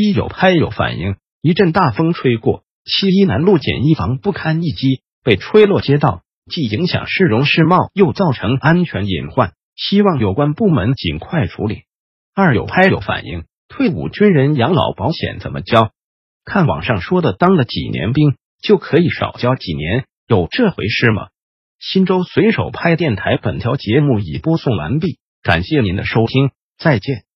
一有拍有反应。一阵大风吹过，七一南路简易房不堪一击，被吹落街道，既影响市容市貌，又造成安全隐患。希望有关部门尽快处理。二有拍有反应，退伍军人养老保险怎么交？看网上说的，当了几年兵就可以少交几年，有这回事吗？新州随手拍电台本条节目已播送完毕，感谢您的收听，再见。